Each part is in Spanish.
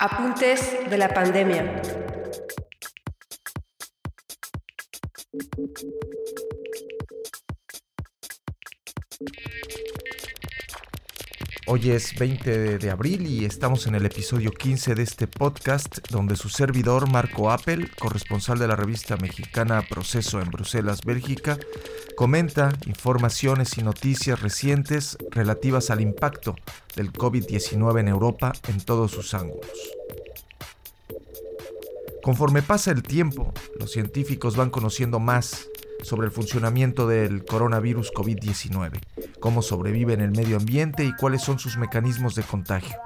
Apuntes de la pandemia. Hoy es 20 de abril y estamos en el episodio 15 de este podcast donde su servidor Marco Appel, corresponsal de la revista mexicana Proceso en Bruselas, Bélgica, comenta informaciones y noticias recientes relativas al impacto del COVID-19 en Europa en todos sus ángulos. Conforme pasa el tiempo, los científicos van conociendo más sobre el funcionamiento del coronavirus COVID-19, cómo sobrevive en el medio ambiente y cuáles son sus mecanismos de contagio.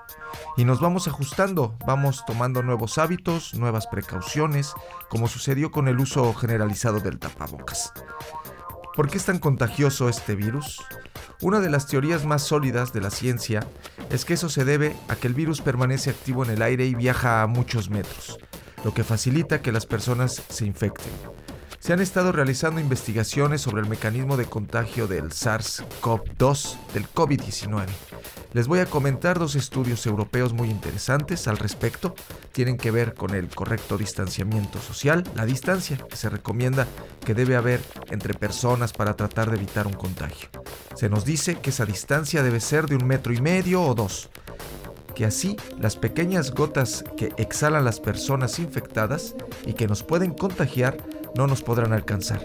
Y nos vamos ajustando, vamos tomando nuevos hábitos, nuevas precauciones, como sucedió con el uso generalizado del tapabocas. ¿Por qué es tan contagioso este virus? Una de las teorías más sólidas de la ciencia es que eso se debe a que el virus permanece activo en el aire y viaja a muchos metros, lo que facilita que las personas se infecten se han estado realizando investigaciones sobre el mecanismo de contagio del SARS-CoV-2 del COVID-19. Les voy a comentar dos estudios europeos muy interesantes al respecto. Tienen que ver con el correcto distanciamiento social, la distancia que se recomienda que debe haber entre personas para tratar de evitar un contagio. Se nos dice que esa distancia debe ser de un metro y medio o dos que así las pequeñas gotas que exhalan las personas infectadas y que nos pueden contagiar no nos podrán alcanzar.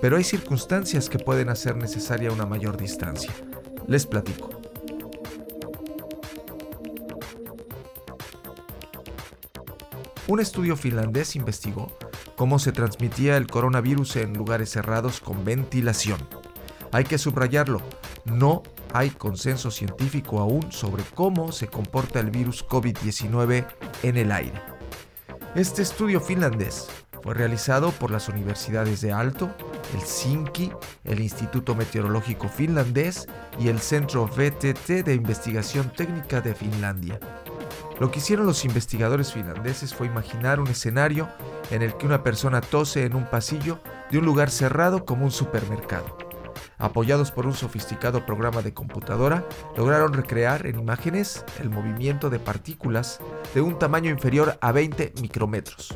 Pero hay circunstancias que pueden hacer necesaria una mayor distancia. Les platico. Un estudio finlandés investigó cómo se transmitía el coronavirus en lugares cerrados con ventilación. Hay que subrayarlo, no hay consenso científico aún sobre cómo se comporta el virus COVID-19 en el aire. Este estudio finlandés fue realizado por las universidades de Alto, el SINKI, el Instituto Meteorológico Finlandés y el Centro VTT de Investigación Técnica de Finlandia. Lo que hicieron los investigadores finlandeses fue imaginar un escenario en el que una persona tose en un pasillo de un lugar cerrado como un supermercado. Apoyados por un sofisticado programa de computadora, lograron recrear en imágenes el movimiento de partículas de un tamaño inferior a 20 micrómetros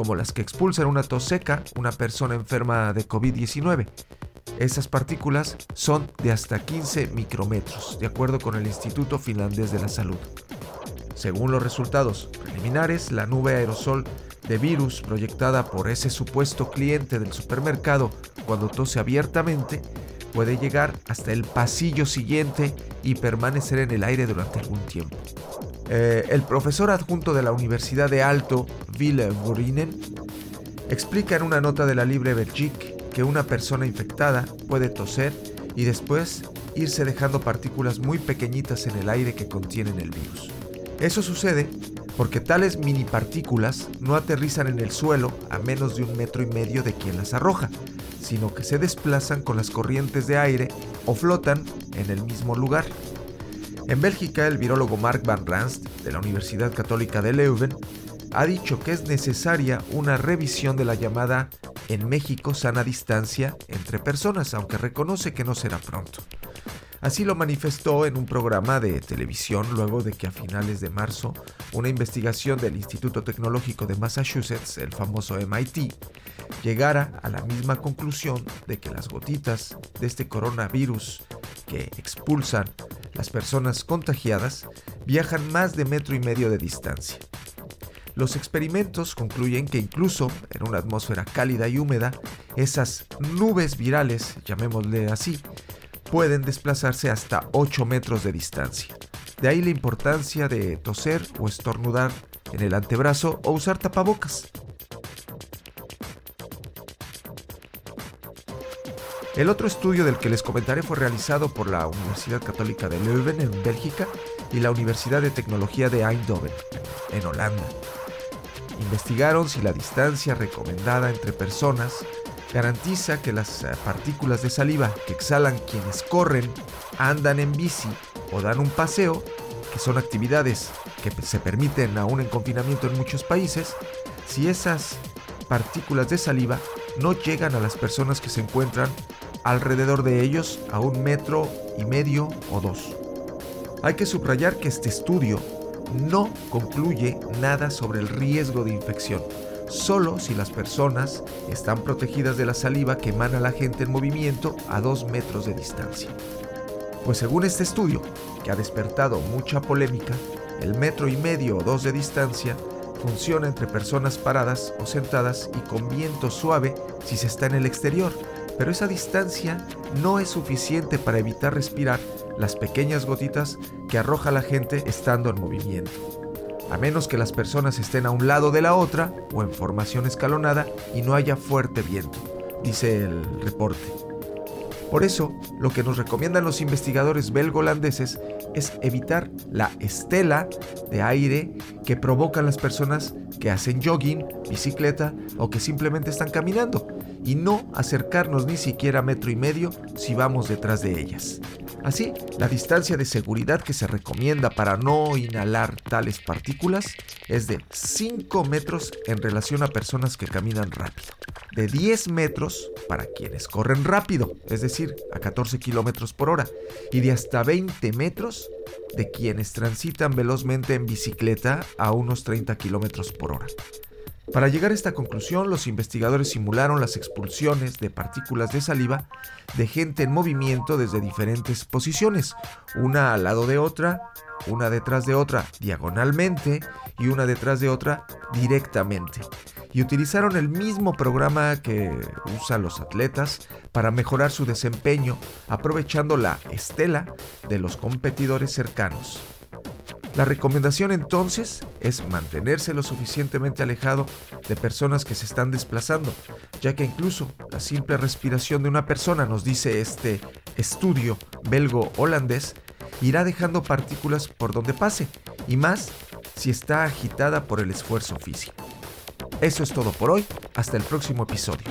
como las que expulsan una tos seca una persona enferma de COVID-19. Esas partículas son de hasta 15 micrómetros, de acuerdo con el Instituto Finlandés de la Salud. Según los resultados preliminares, la nube aerosol de virus proyectada por ese supuesto cliente del supermercado cuando tose abiertamente puede llegar hasta el pasillo siguiente y permanecer en el aire durante algún tiempo. Eh, el profesor adjunto de la Universidad de Alto, Ville explica en una nota de la Libre Belgique que una persona infectada puede toser y después irse dejando partículas muy pequeñitas en el aire que contienen el virus. Eso sucede porque tales mini partículas no aterrizan en el suelo a menos de un metro y medio de quien las arroja, sino que se desplazan con las corrientes de aire o flotan en el mismo lugar. En Bélgica, el virólogo Mark Van Ranst, de la Universidad Católica de Leuven, ha dicho que es necesaria una revisión de la llamada en México sana distancia entre personas, aunque reconoce que no será pronto. Así lo manifestó en un programa de televisión luego de que a finales de marzo una investigación del Instituto Tecnológico de Massachusetts, el famoso MIT, llegara a la misma conclusión de que las gotitas de este coronavirus que expulsan las personas contagiadas viajan más de metro y medio de distancia. Los experimentos concluyen que incluso en una atmósfera cálida y húmeda, esas nubes virales, llamémosle así, pueden desplazarse hasta 8 metros de distancia. De ahí la importancia de toser o estornudar en el antebrazo o usar tapabocas. El otro estudio del que les comentaré fue realizado por la Universidad Católica de Leuven en Bélgica y la Universidad de Tecnología de Eindhoven en Holanda. Investigaron si la distancia recomendada entre personas garantiza que las eh, partículas de saliva que exhalan quienes corren, andan en bici o dan un paseo, que son actividades que se permiten aún en confinamiento en muchos países, si esas partículas de saliva no llegan a las personas que se encuentran alrededor de ellos a un metro y medio o dos. Hay que subrayar que este estudio no concluye nada sobre el riesgo de infección, solo si las personas están protegidas de la saliva que emana la gente en movimiento a dos metros de distancia. Pues según este estudio, que ha despertado mucha polémica, el metro y medio o dos de distancia funciona entre personas paradas o sentadas y con viento suave si se está en el exterior, pero esa distancia no es suficiente para evitar respirar las pequeñas gotitas que arroja la gente estando en movimiento. A menos que las personas estén a un lado de la otra o en formación escalonada y no haya fuerte viento, dice el reporte. Por eso, lo que nos recomiendan los investigadores belgo-holandeses es evitar la estela de aire que provocan las personas que hacen jogging, bicicleta o que simplemente están caminando y no acercarnos ni siquiera metro y medio si vamos detrás de ellas. Así, la distancia de seguridad que se recomienda para no inhalar tales partículas es de 5 metros en relación a personas que caminan rápido, de 10 metros para quienes corren rápido, es decir, a 14 kilómetros por hora, y de hasta 20 metros de quienes transitan velozmente en bicicleta a unos 30 kilómetros por hora. Para llegar a esta conclusión, los investigadores simularon las expulsiones de partículas de saliva de gente en movimiento desde diferentes posiciones, una al lado de otra, una detrás de otra diagonalmente y una detrás de otra directamente. Y utilizaron el mismo programa que usan los atletas para mejorar su desempeño, aprovechando la estela de los competidores cercanos. La recomendación entonces es mantenerse lo suficientemente alejado de personas que se están desplazando, ya que incluso la simple respiración de una persona, nos dice este estudio belgo-holandés, irá dejando partículas por donde pase, y más si está agitada por el esfuerzo físico. Eso es todo por hoy, hasta el próximo episodio.